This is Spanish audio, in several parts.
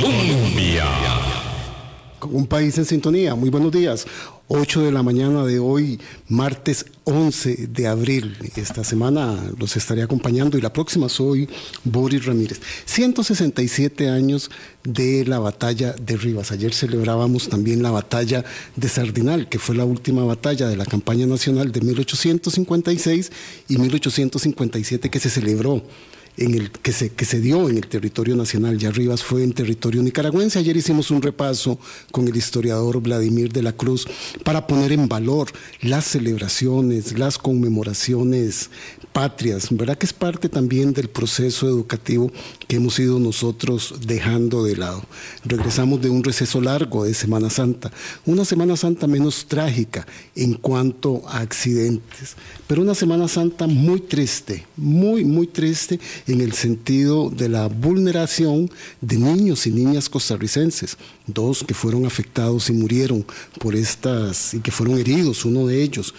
Colombia. Un país en sintonía. Muy buenos días. 8 de la mañana de hoy, martes 11 de abril. Esta semana los estaré acompañando y la próxima soy Boris Ramírez. 167 años de la batalla de Rivas. Ayer celebrábamos también la batalla de Sardinal, que fue la última batalla de la campaña nacional de 1856 y 1857 que se celebró en el, que, se, que se dio en el territorio nacional. Ya Rivas fue en territorio nicaragüense. Ayer hicimos un repaso con el historiador Vladimir de la Cruz para poner en valor las celebraciones, las conmemoraciones patrias, ¿verdad? Que es parte también del proceso educativo que hemos ido nosotros dejando de lado. Regresamos de un receso largo de Semana Santa, una Semana Santa menos trágica en cuanto a accidentes, pero una Semana Santa muy triste, muy, muy triste en el sentido de la vulneración de niños y niñas costarricenses, dos que fueron afectados y murieron por estas, y que fueron heridos, uno de ellos.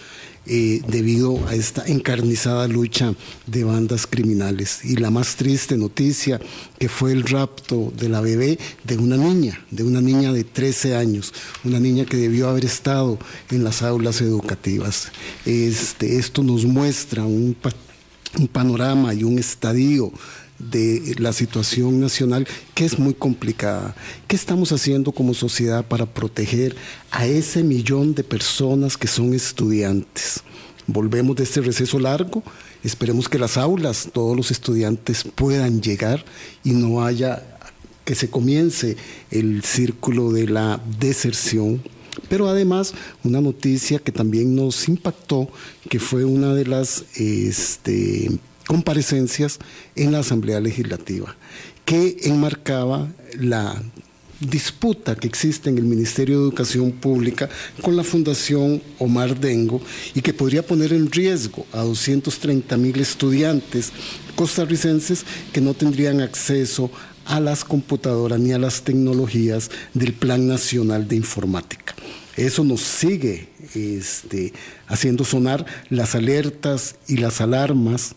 Eh, debido a esta encarnizada lucha de bandas criminales. Y la más triste noticia que fue el rapto de la bebé de una niña, de una niña de 13 años, una niña que debió haber estado en las aulas educativas. Este, esto nos muestra un, un panorama y un estadio de la situación nacional que es muy complicada. ¿Qué estamos haciendo como sociedad para proteger a ese millón de personas que son estudiantes? Volvemos de este receso largo, esperemos que las aulas, todos los estudiantes puedan llegar y no haya que se comience el círculo de la deserción pero además una noticia que también nos impactó, que fue una de las este, comparecencias en la Asamblea Legislativa, que enmarcaba la disputa que existe en el Ministerio de Educación Pública con la Fundación Omar Dengo y que podría poner en riesgo a 230 mil estudiantes costarricenses que no tendrían acceso a las computadoras ni a las tecnologías del Plan Nacional de Informática. Eso nos sigue este, haciendo sonar las alertas y las alarmas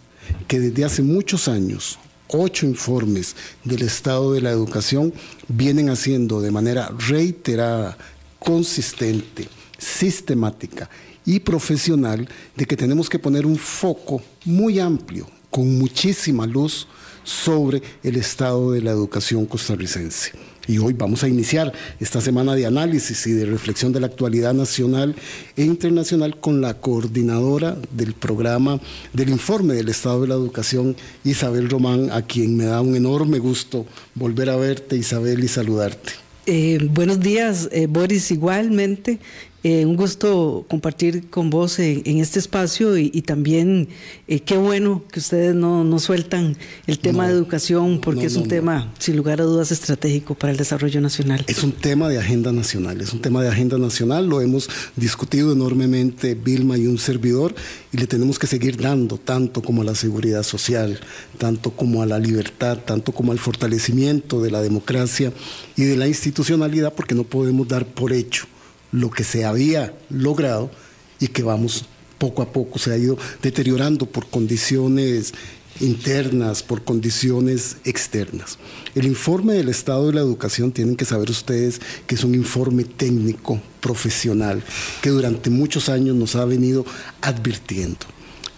que desde hace muchos años, ocho informes del estado de la educación vienen haciendo de manera reiterada, consistente, sistemática y profesional de que tenemos que poner un foco muy amplio, con muchísima luz, sobre el estado de la educación costarricense. Y hoy vamos a iniciar esta semana de análisis y de reflexión de la actualidad nacional e internacional con la coordinadora del programa del informe del Estado de la Educación, Isabel Román, a quien me da un enorme gusto volver a verte, Isabel, y saludarte. Eh, buenos días, eh, Boris, igualmente. Eh, un gusto compartir con vos en, este espacio y, también eh, qué bueno que ustedes no, sueltan el tema de educación porque es un tema, sin lugar a dudas, estratégico para el desarrollo nacional. Es un tema de agenda nacional, es un tema de agenda nacional, lo hemos discutido enormemente Vilma y un servidor y le tenemos que seguir dando tanto como a la seguridad social, tanto como a la libertad, tanto como al fortalecimiento de la democracia y de la institucionalidad porque no podemos dar por hecho lo que se había logrado y que vamos poco a poco se ha ido deteriorando por condiciones internas, por condiciones externas. El informe del estado de la educación tienen que saber ustedes que es un informe técnico, profesional, que durante muchos años nos ha venido advirtiendo.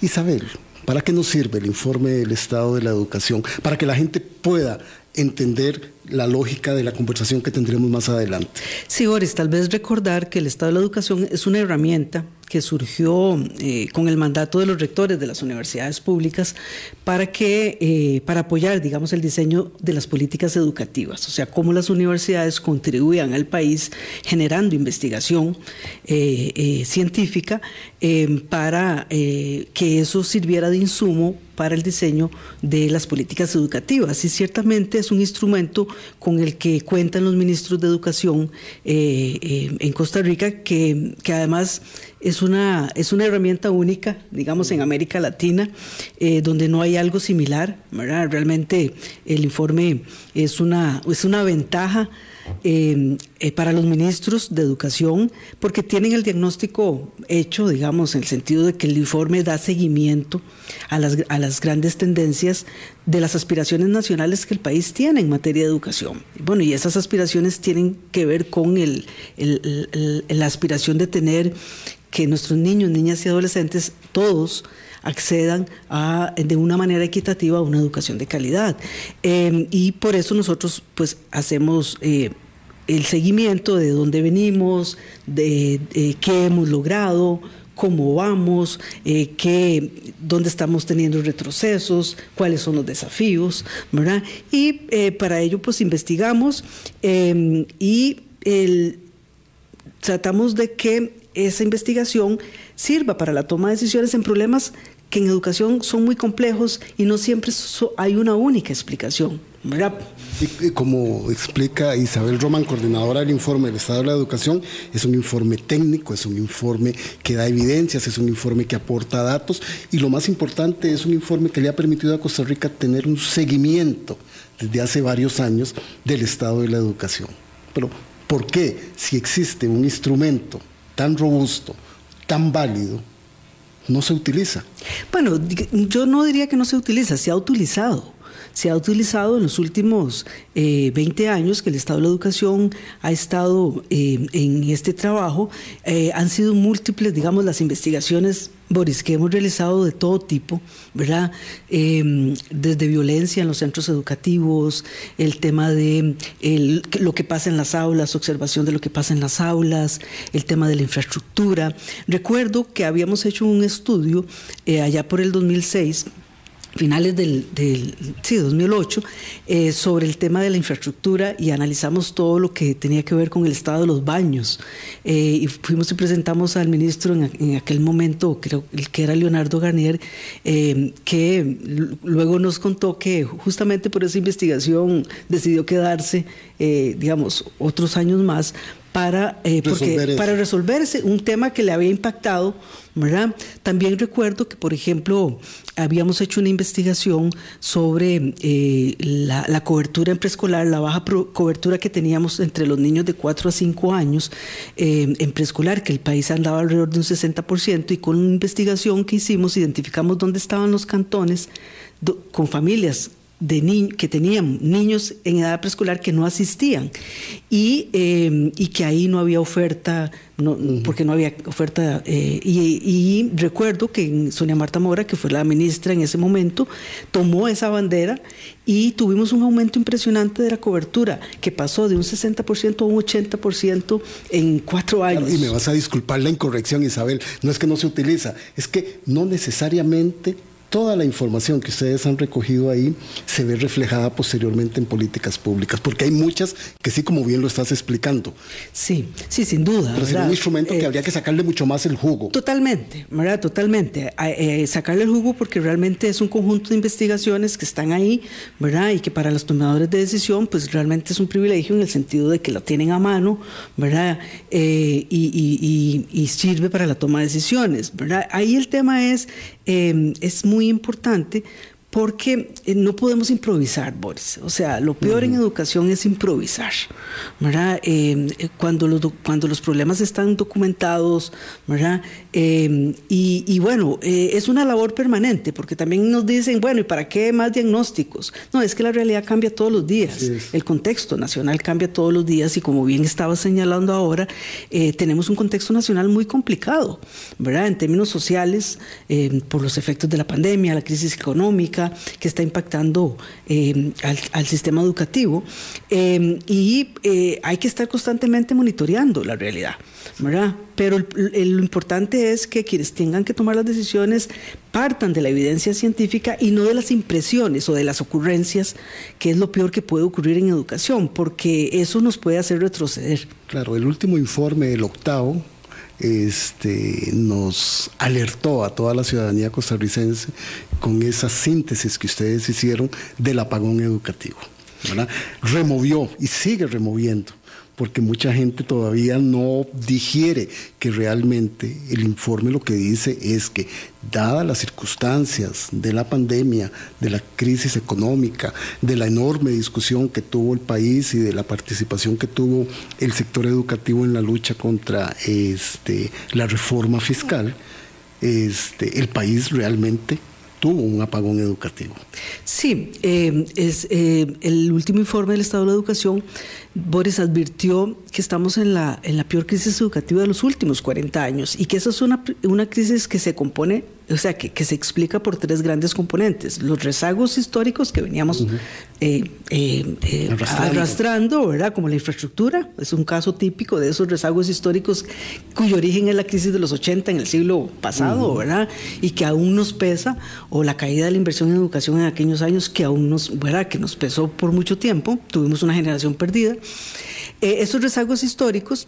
Isabel, ¿para qué nos sirve el informe del estado de la educación? Para que la gente pueda entender la lógica de la conversación que tendremos más adelante. Sí, Boris, tal vez recordar que el Estado de la Educación es una herramienta que surgió eh, con el mandato de los rectores de las universidades públicas para que eh, para apoyar digamos el diseño de las políticas educativas o sea cómo las universidades contribuían al país generando investigación eh, científica para que eso sirviera de insumo para el diseño de las políticas educativas y ciertamente es un instrumento con el que cuentan los ministros de educación en Costa Rica que, que además es una, es una herramienta única, digamos, en América Latina, eh, donde no hay algo similar. Realmente el informe es una, es una ventaja eh, eh, para los ministros de educación, porque tienen el diagnóstico hecho, digamos, en el sentido de que el informe da seguimiento a las, las grandes tendencias de las aspiraciones nacionales que el país tiene en materia de educación. Bueno, y esas aspiraciones tienen que ver con el, la aspiración de tener que nuestros niños, niñas y adolescentes, todos, accedan a, de una manera equitativa a una educación de calidad. Em, y por eso nosotros pues hacemos eh, el seguimiento de dónde venimos, de, qué hemos logrado, cómo vamos, eh, qué, dónde estamos teniendo retrocesos, cuáles son los desafíos, ¿verdad? Y eh, para ello pues investigamos em, y tratamos de que esa investigación sirva para la toma de decisiones en problemas que en educación son muy complejos y no siempre hay una única explicación. Como explica Isabel Roman, coordinadora del informe del Estado de la Educación, es un informe técnico, es un informe que da evidencias, es un informe que aporta datos y lo más importante es un informe que le ha permitido a Costa Rica tener un seguimiento desde hace varios años del Estado de la Educación. Pero, ¿por qué si existe un instrumento tan robusto, tan válido, no se utiliza? Bueno, yo no diría que no se utiliza, se ha utilizado se ha utilizado en los últimos 20 eh, años que el Estado de la Educación ha estado eh, en este trabajo. Eh, han sido múltiples, digamos, las investigaciones, Boris, que hemos realizado de todo tipo, ¿verdad? Em, desde violencia en los centros educativos, el tema de lo que pasa en las aulas, observación de lo que pasa en las aulas, el tema de la infraestructura. Recuerdo que habíamos hecho un estudio allá por el 2006 finales del, sí, 2008 eh, sobre el tema de la infraestructura y analizamos todo lo que tenía que ver con el estado de los baños. Eh, y fuimos y presentamos al ministro en, aquel momento, creo que era Leonardo Garnier, eh, que luego nos contó que justamente por esa investigación decidió quedarse, digamos, otros años más para, eh, porque, para resolverse un tema que le había impactado, ¿verdad? También recuerdo que, por ejemplo, habíamos hecho una investigación sobre eh, la, cobertura en preescolar, la baja cobertura que teníamos entre los niños de 4 a 5 años eh, en preescolar, que el país andaba alrededor de un 60%, y con una investigación que hicimos identificamos dónde estaban los cantones con familias de que tenían niños en edad preescolar que no asistían y, em, y que ahí no había oferta, no, porque no había oferta. Eh, y, recuerdo que Sonia Marta Mora, que fue la ministra en ese momento, tomó esa bandera y tuvimos un aumento impresionante de la cobertura, que pasó de un 60% a un 80% en cuatro años. y me vas a disculpar la incorrección, Isabel, no es que no se utiliza, es que no necesariamente toda la información que ustedes han recogido ahí se ve reflejada posteriormente en políticas públicas, porque hay muchas que sí, como bien lo estás explicando. Sí, sí, sin duda. Pero es un instrumento que eh, habría que sacarle mucho más el jugo. Totalmente, ¿verdad? Totalmente. Eh, sacarle el jugo porque realmente es un conjunto de investigaciones que están ahí, ¿verdad? Y que para los tomadores de decisión, pues realmente es un privilegio en el sentido de que lo tienen a mano, ¿verdad? Eh, y, y, sirve para la toma de decisiones, ¿verdad? Ahí el tema es, es muy importante porque eh, no podemos improvisar, Boris. O sea, lo peor en educación es improvisar, ¿verdad? Eh, eh, cuando, los, cuando los problemas están documentados, ¿verdad? y, bueno, es una labor permanente, porque también nos dicen, bueno, ¿y para qué más diagnósticos? No, es que la realidad cambia todos los días, el contexto nacional cambia todos los días y como bien estaba señalando ahora, tenemos un contexto nacional muy complicado, ¿verdad? En términos sociales, por los efectos de la pandemia, la crisis económica, que está impactando eh, al, sistema educativo eh, y eh, hay que estar constantemente monitoreando la realidad, ¿verdad? Pero lo importante es que quienes tengan que tomar las decisiones partan de la evidencia científica y no de las impresiones o de las ocurrencias, que es lo peor que puede ocurrir en educación, porque eso nos puede hacer retroceder. Claro, el último informe, el octavo, este, nos alertó a toda la ciudadanía costarricense con esa síntesis que ustedes hicieron del apagón educativo. Removió y sigue removiendo porque mucha gente todavía no digiere que realmente el informe lo que dice es que, dadas las circunstancias de la pandemia, de la crisis económica, de la enorme discusión que tuvo el país y de la participación que tuvo el sector educativo en la lucha contra este, la reforma fiscal, este, el país realmente tuvo un apagón educativo. Sí, eh, es eh, el último informe del Estado de la Educación. Boris advirtió que estamos en la, en la peor crisis educativa de los últimos 40 años y que esa es una, una crisis que se compone o sea, que, que, se explica por tres grandes componentes. Los rezagos históricos que veníamos eh, eh, eh, arrastrando. arrastrando. ¿verdad? Como la infraestructura, es un caso típico de esos rezagos históricos cuyo origen es la crisis de los 80 en el siglo pasado, ¿verdad? Y que aún nos pesa, o la caída de la inversión en educación en aquellos años que aún nos, ¿verdad? Que nos pesó por mucho tiempo, tuvimos una generación perdida. esos rezagos históricos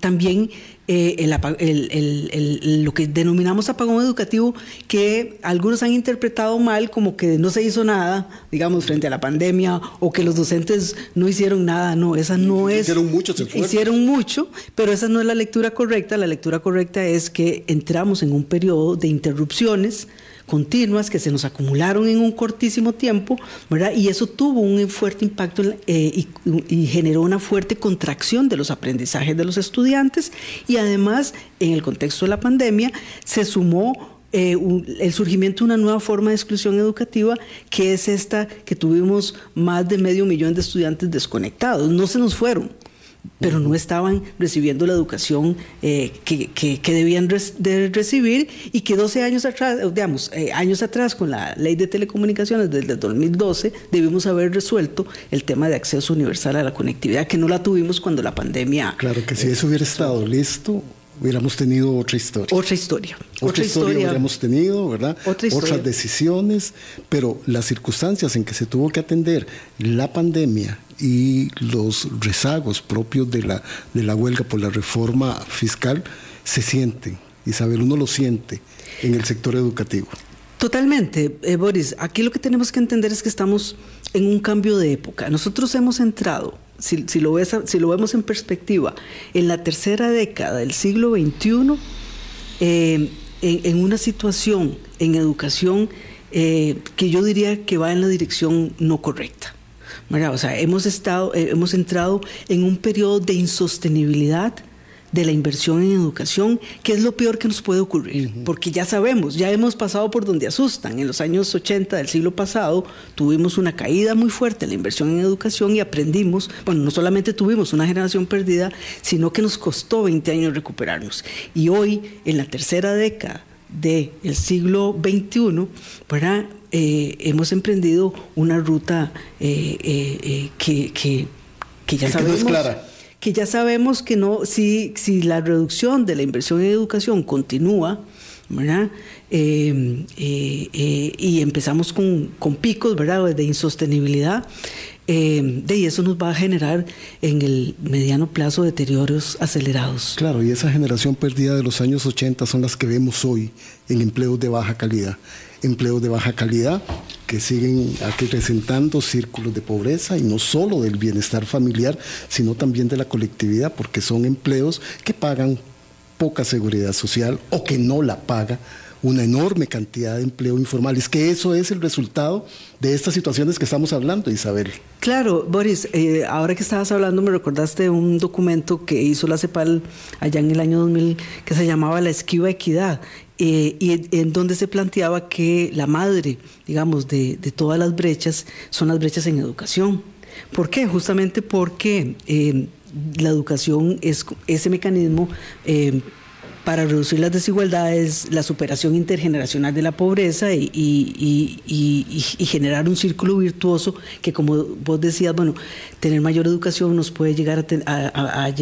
también eh, el, el, el, lo que denominamos apagón educativo, que algunos han interpretado mal como que no se hizo nada, digamos, frente a la pandemia, o que los docentes no hicieron nada. No, esa no es. Hicieron mucho, Hicieron mucho, pero esa no es la lectura correcta. La lectura correcta es que entramos en un periodo de interrupciones continuas que se nos acumularon en un cortísimo tiempo, ¿verdad? Y eso tuvo un fuerte impacto eh, y, generó una fuerte contracción de los aprendizajes de los estudiantes y además en el contexto de la pandemia se sumó eh, el surgimiento de una nueva forma de exclusión educativa, que es esta que tuvimos más de medio millón de estudiantes desconectados. No se nos fueron, pero no estaban recibiendo la educación eh, que, que, debían de recibir y que 12 años atrás, digamos, eh, años atrás con la ley de telecomunicaciones desde el 2012 debimos haber resuelto el tema de acceso universal a la conectividad que no la tuvimos cuando la pandemia... Claro que si eso hubiera estado listo, hubiéramos tenido otra historia. Otra historia. Otra, historia, hubiéramos tenido, ¿verdad? Otras decisiones, pero las circunstancias en que se tuvo que atender la pandemia y los rezagos propios de la, de la huelga por la reforma fiscal se sienten. Isabel, uno lo siente en el sector educativo. Totalmente, eh, Boris. Aquí lo que tenemos que entender es que estamos en un cambio de época. Nosotros hemos entrado, si, lo, ves, si lo vemos en perspectiva, en la tercera década del siglo XXI, eh, en, una situación en educación eh, que yo diría que va en la dirección no correcta. O sea, hemos, estado, eh, hemos entrado en un periodo de insostenibilidad de la inversión en educación, que es lo peor que nos puede ocurrir, porque ya sabemos, ya hemos pasado por donde asustan. En los años 80 del siglo pasado tuvimos una caída muy fuerte en la inversión en educación y aprendimos, bueno, no solamente tuvimos una generación perdida, sino que nos costó 20 años recuperarnos. Y hoy, en la tercera década del siglo XXI, ¿verdad? Eh, hemos emprendido una ruta eh, eh, que, que, ya sabemos. Que ya sabemos que no, si, si la reducción de la inversión en educación continúa, ¿verdad? y empezamos con, con, picos ¿verdad? de insostenibilidad, eh, de, y eso nos va a generar en el mediano plazo deterioros acelerados. Claro, y esa generación perdida de los años 80 son las que vemos hoy en empleos de baja calidad. Empleos de baja calidad que siguen acrecentando círculos de pobreza y no solo del bienestar familiar, sino también de la colectividad, porque son empleos que pagan poca seguridad social o que no la paga una enorme cantidad de empleo informal. Es que eso es el resultado de estas situaciones que estamos hablando, Isabel. Claro, Boris, eh, ahora que estabas hablando me recordaste un documento que hizo la CEPAL allá en el año 2000 que se llamaba La Esquiva Equidad. Eh, y en donde se planteaba que la madre, digamos, de, todas las brechas son las brechas en educación. ¿Por qué? Justamente porque eh, la educación es ese mecanismo para reducir las desigualdades, la superación intergeneracional de la pobreza y, generar un círculo virtuoso que, como vos decías, bueno, tener mayor educación nos puede, llegar a,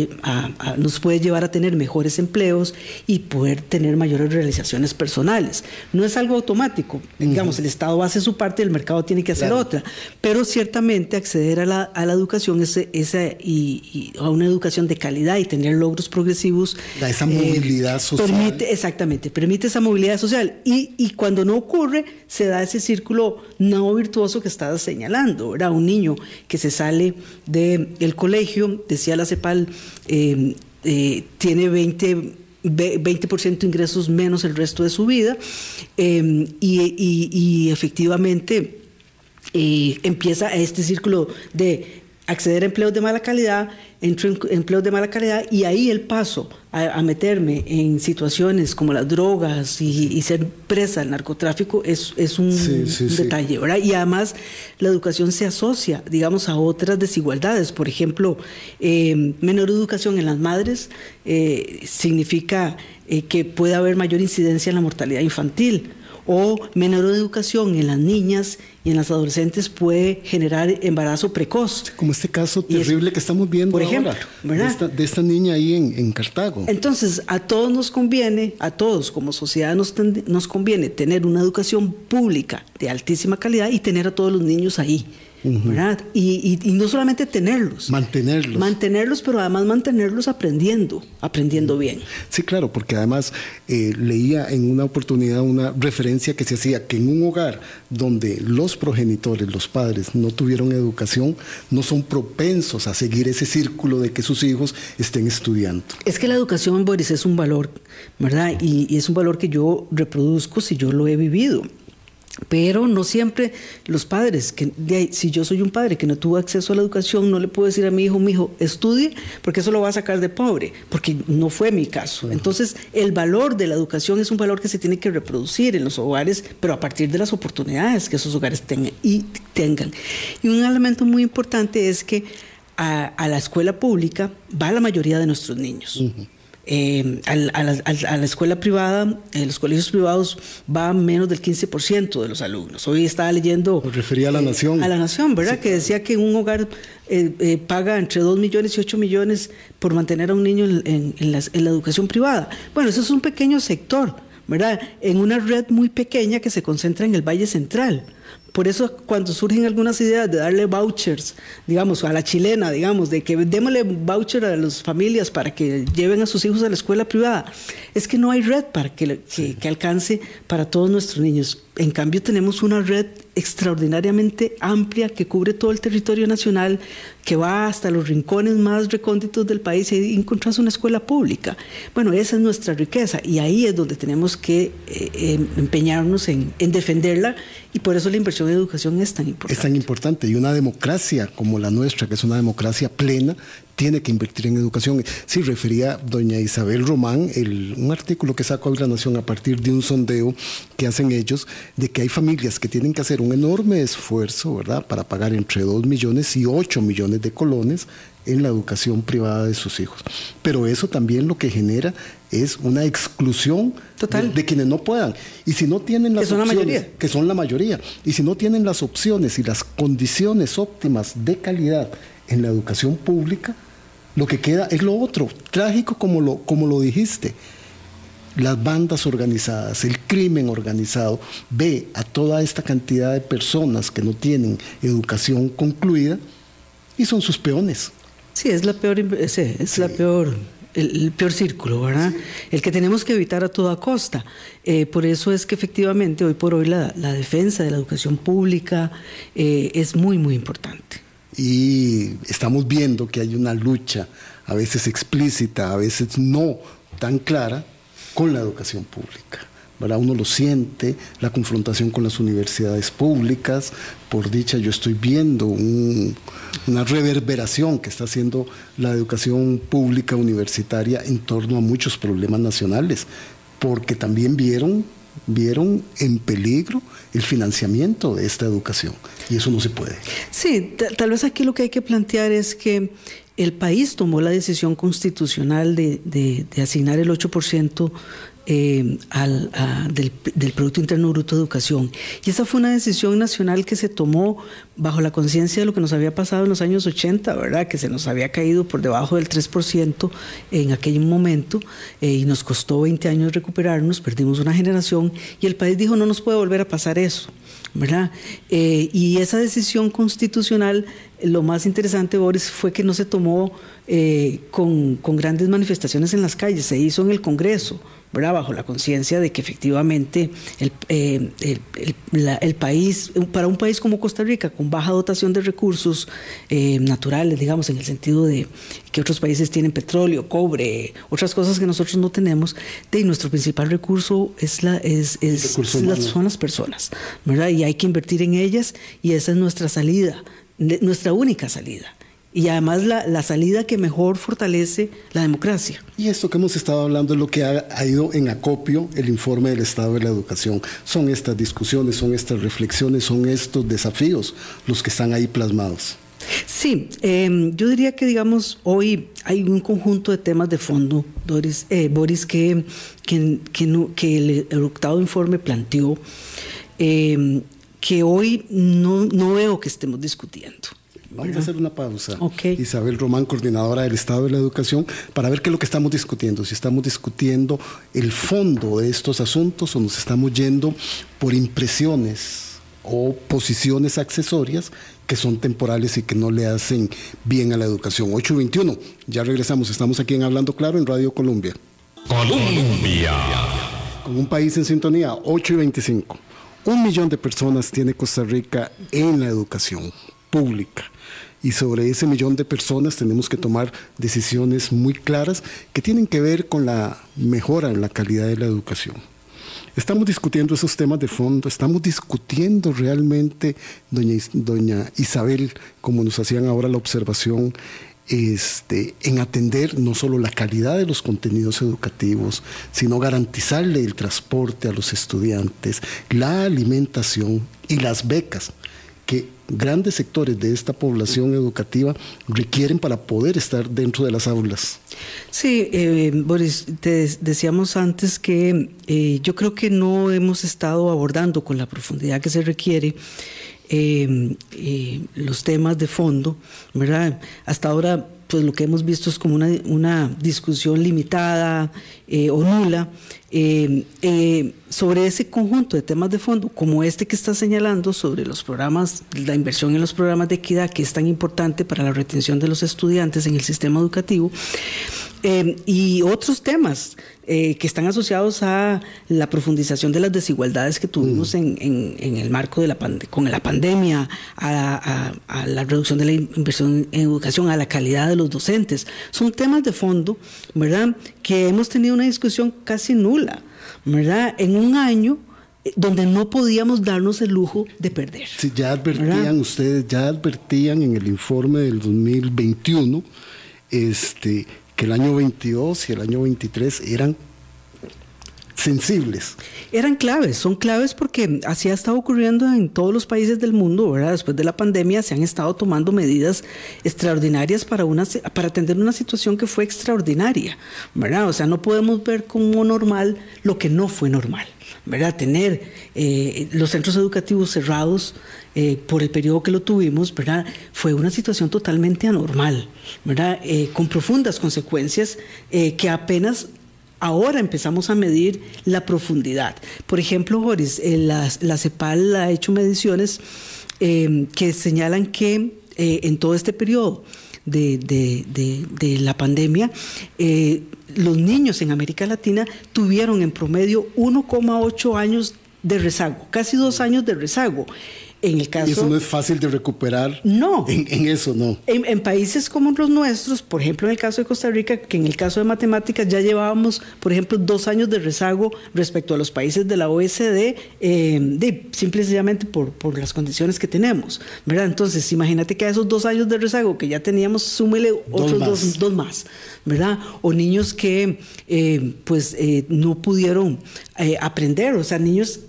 nos puede llevar a tener mejores empleos y poder tener mayores realizaciones personales. No es algo automático, digamos, el Estado hace su parte, el mercado tiene que hacer otra, pero ciertamente acceder a la, educación ese, esa, y, a una educación de calidad y tener logros progresivos. Da esa movilidad Permite, exactamente, permite esa movilidad social. Y, y, cuando no ocurre, se da ese círculo no virtuoso que estás señalando. ¿verdad? Un niño que se sale del colegio, decía la CEPAL, eh, eh, tiene 20 20% ingresos menos el resto de su vida eh, y, y, efectivamente empieza este círculo de acceder a empleos de mala calidad, entro en empleos de mala calidad y ahí el paso a, meterme en situaciones como las drogas y, ser presa del narcotráfico es, es un, detalle, ¿verdad? Y además la educación se asocia, digamos, a otras desigualdades. Por ejemplo, eh, menor educación en las madres eh, significa eh, que puede haber mayor incidencia en la mortalidad infantil o menor educación en las niñas y en las adolescentes puede generar embarazo precoz. Como este caso terrible que estamos viendo por ejemplo, ahora, de esta, niña ahí en, Cartago. Entonces, a todos nos conviene, a todos como sociedad nos, nos conviene tener una educación pública de altísima calidad y tener a todos los niños ahí. Y, no solamente tenerlos. Mantenerlos. Mantenerlos, pero además mantenerlos aprendiendo, aprendiendo bien. Sí, claro, porque además eh, leía en una oportunidad una referencia que se hacía que en un hogar donde los progenitores, los padres, no tuvieron educación, no son propensos a seguir ese círculo de que sus hijos estén estudiando. Es que la educación, Boris, es un valor, ¿verdad? y es un valor que yo reproduzco si yo lo he vivido. Pero no siempre los padres, que si yo soy un padre que no tuvo acceso a la educación, no le puedo decir a mi hijo, mi hijo, estudie, porque eso lo va a sacar de pobre, porque no fue mi caso. Entonces, el valor de la educación es un valor que se tiene que reproducir en los hogares, pero a partir de las oportunidades que esos hogares tengan. Y, tengan. y un elemento muy importante es que a, la escuela pública va la mayoría de nuestros niños. Eh, a, la, escuela privada, en los colegios privados va menos del 15% de los alumnos. Hoy estaba leyendo... Me refería a la Nación. A la Nación, ¿verdad? Que decía que un hogar eh, eh, paga entre 2 millones y 8 millones por mantener a un niño en, la, en la educación privada. Bueno, eso es un pequeño sector, ¿verdad? En una red muy pequeña que se concentra en el Valle Central. Por eso cuando surgen algunas ideas de darle vouchers, digamos, a la chilena, digamos, de que démosle voucher a las familias para que lleven a sus hijos a la escuela privada, es que no hay red para que, que alcance para todos nuestros niños. En cambio tenemos una red extraordinariamente amplia que cubre todo el territorio nacional, que va hasta los rincones más recónditos del país y encontrás una escuela pública. Bueno, esa es nuestra riqueza y ahí es donde tenemos que eh, em, empeñarnos en, en, defenderla y por eso la inversión en educación es tan importante. Es tan importante y una democracia como la nuestra, que es una democracia plena, tiene que invertir en educación. Sí, refería doña Isabel Román, un artículo que sacó hoy La Nación a partir de un sondeo que hacen ellos, de que hay familias que tienen que hacer un enorme esfuerzo, ¿verdad?, para pagar entre 2 millones y 8 millones de colones en la educación privada de sus hijos. Pero eso también lo que genera es una exclusión Total. De, quienes no puedan. Y si no tienen las que son opciones, la mayoría. que son la mayoría, y si no tienen las opciones y las condiciones óptimas de calidad en la educación pública, lo que queda es lo otro, trágico como lo, como lo dijiste. Las bandas organizadas, el crimen organizado, ve a toda esta cantidad de personas que no tienen educación concluida y son sus peones. Sí, es la peor, es la peor el, peor círculo, ¿verdad? El que tenemos que evitar a toda costa. Eh, por eso es que efectivamente hoy por hoy la, defensa de la educación pública eh, es muy, muy importante y estamos viendo que hay una lucha, a veces explícita, a veces no tan clara, con la educación pública. ¿Verdad? Uno lo siente, la confrontación con las universidades públicas, por dicha yo estoy viendo una reverberación que está haciendo la educación pública universitaria en torno a muchos problemas nacionales, porque también vieron vieron en peligro el financiamiento de esta educación y eso no se puede. Sí, tal vez aquí lo que hay que plantear es que el país tomó la decisión constitucional de, de asignar el 8% eh, del, Producto Interno Bruto de Educación. Y esa fue una decisión nacional que se tomó bajo la conciencia de lo que nos había pasado en los años 80, ¿verdad? Que se nos había caído por debajo del 3% en aquel momento eh, y nos costó 20 años recuperarnos, perdimos una generación y el país dijo no nos puede volver a pasar eso. ¿verdad? Eh, y esa decisión constitucional, lo más interesante, Boris, fue que no se tomó con, con, grandes manifestaciones en las calles, se hizo en el Congreso, bajo la conciencia de que efectivamente el, eh, el, país, para un país como Costa Rica, con baja dotación de recursos eh, naturales, digamos, en el sentido de que otros países tienen petróleo, cobre, otras cosas que nosotros no tenemos, de nuestro principal recurso es la, es, es, son las personas, ¿verdad? Y hay que invertir en ellas y esa es nuestra salida, nuestra única salida y además la, salida que mejor fortalece la democracia. Y esto que hemos estado hablando es lo que ha, ido en acopio el informe del Estado de la Educación. Son estas discusiones, son estas reflexiones, son estos desafíos los que están ahí plasmados. Sí, em, yo diría que, digamos, hoy hay un conjunto de temas de fondo, Doris, eh, Boris, que, que, que, el, octavo informe planteó, em, que hoy no, no veo que estemos discutiendo. Vamos a hacer una pausa. Isabel Román, coordinadora del Estado de la Educación, para ver qué es lo que estamos discutiendo. Si estamos discutiendo el fondo de estos asuntos o nos estamos yendo por impresiones o posiciones accesorias que son temporales y que no le hacen bien a la educación. 821, ya regresamos. Estamos aquí en Hablando Claro en Radio Colombia. Colombia. Con un país en sintonía, 8 y 25. Un millón de personas tiene Costa Rica en la educación pública y sobre ese millón de personas tenemos que tomar decisiones muy claras que tienen que ver con la mejora en la calidad de la educación. Estamos discutiendo esos temas de fondo, estamos discutiendo realmente, doña, doña Isabel, como nos hacían ahora la observación, este, en atender no solo la calidad de los contenidos educativos, sino garantizarle el transporte a los estudiantes, la alimentación y las becas que grandes sectores de esta población educativa requieren para poder estar dentro de las aulas. Sí, eh, Boris, te decíamos antes que eh, yo creo que no hemos estado abordando con la profundidad que se requiere eh, los temas de fondo, ¿verdad? Hasta ahora pues lo que hemos visto es como una, una discusión limitada eh, o nula eh, eh, sobre ese conjunto de temas de fondo, como este que está señalando sobre los programas, la inversión en los programas de equidad, que es tan importante para la retención de los estudiantes en el sistema educativo, y otros temas eh, que están asociados a la profundización de las desigualdades que tuvimos mm. en, el marco de la con la pandemia, a, la reducción de la inversión en educación, a la calidad de los docentes. Son temas de fondo, ¿verdad? Que hemos tenido una discusión casi nula, ¿verdad? En un año eh, donde no podíamos darnos el lujo de perder. Sí, ya advertían ustedes, ya advertían en el informe del 2021, este que el año 22 y el año 23 eran sensibles. Eran claves, son claves porque así ha estado ocurriendo en todos los países del mundo, ¿verdad? Después de la pandemia se han estado tomando medidas extraordinarias para, una, para atender una situación que fue extraordinaria, ¿verdad? O sea, no podemos ver como normal lo que no fue normal, ¿verdad? Tener eh, los centros educativos cerrados eh, por el periodo que lo tuvimos, ¿verdad? Fue una situación totalmente anormal, ¿verdad? Eh, con profundas consecuencias que apenas ahora empezamos a medir la profundidad. Por ejemplo, Boris, eh, la, CEPAL ha hecho mediciones eh, que señalan que eh, en todo este periodo de, la pandemia, los niños en América Latina tuvieron en promedio 1,8 años de rezago, casi dos años de rezago. En el caso, y eso no es fácil de recuperar. No. En, eso no. En, países como los nuestros, por ejemplo en el caso de Costa Rica, que en el caso de matemáticas ya llevábamos, por ejemplo, dos años de rezago respecto a los países de la OECD, eh, de, simple y sencillamente por, por las condiciones que tenemos. ¿verdad? Entonces, imagínate que a esos dos años de rezago que ya teníamos, súmele otros dos, dos, más. ¿verdad? O niños que eh, pues eh, no pudieron aprender, o sea, niños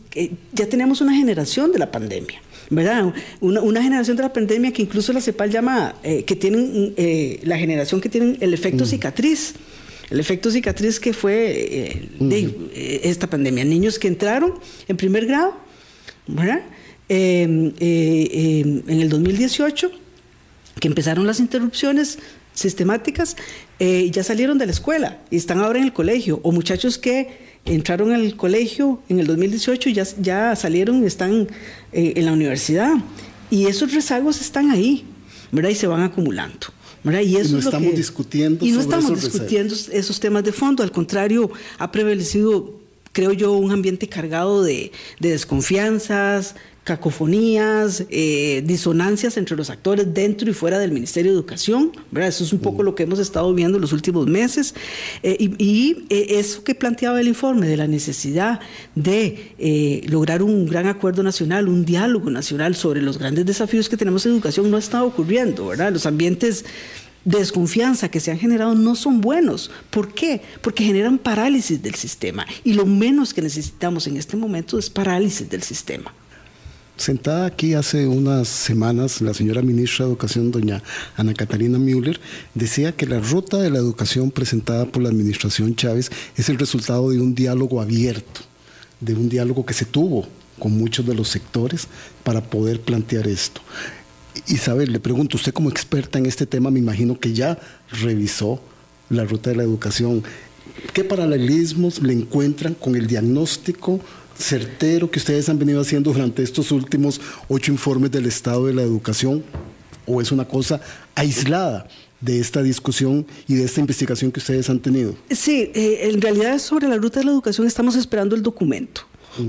ya tenemos una generación de la pandemia. ¿Verdad? Una, generación de la pandemia que incluso la CEPAL llama, eh, que tienen eh, la generación que tienen el efecto mm. cicatriz. El efecto cicatriz que fue eh, de esta pandemia. Niños que entraron en primer grado, ¿verdad? Em, em, en el 2018, que empezaron las interrupciones sistemáticas, ya salieron de la escuela y están ahora en el colegio. O muchachos que entraron al colegio en el 2018 y ya, ya salieron, están eh, en la universidad. Y esos rezagos están ahí, ¿verdad? Y se van acumulando. ¿verdad? Y, eso no estamos discutiendo y no estamos discutiendo esos temas de fondo, al contrario, ha prevalecido creo yo, un ambiente cargado de, de desconfianzas, cacofonías, eh, disonancias entre los actores dentro y fuera del Ministerio de Educación. ¿verdad? Eso es un poco lo que hemos estado viendo en los últimos meses. Eh, y, eh, eso que planteaba el informe de la necesidad de lograr un gran acuerdo nacional, un diálogo nacional sobre los grandes desafíos que tenemos en educación no ha estado ocurriendo. ¿verdad? Los ambientes desconfianza que se han generado no son buenos. ¿Por qué? Porque generan parálisis del sistema. Y lo menos que necesitamos en este momento es parálisis del sistema. Sentada aquí hace unas semanas, la señora ministra de Educación, doña Ana Catalina Müller, decía que la ruta de la educación presentada por la administración Chávez es el resultado de un diálogo abierto, de un diálogo que se tuvo con muchos de los sectores para poder plantear esto. Isabel, le pregunto, usted como experta en este tema, me imagino que ya revisó la ruta de la educación. ¿Qué paralelismos le encuentran con el diagnóstico certero que ustedes han venido haciendo durante estos últimos ocho informes del estado de la educación o es una cosa aislada de esta discusión y de esta investigación que ustedes han tenido? Sí, eh, en realidad sobre la ruta de la educación estamos esperando el documento,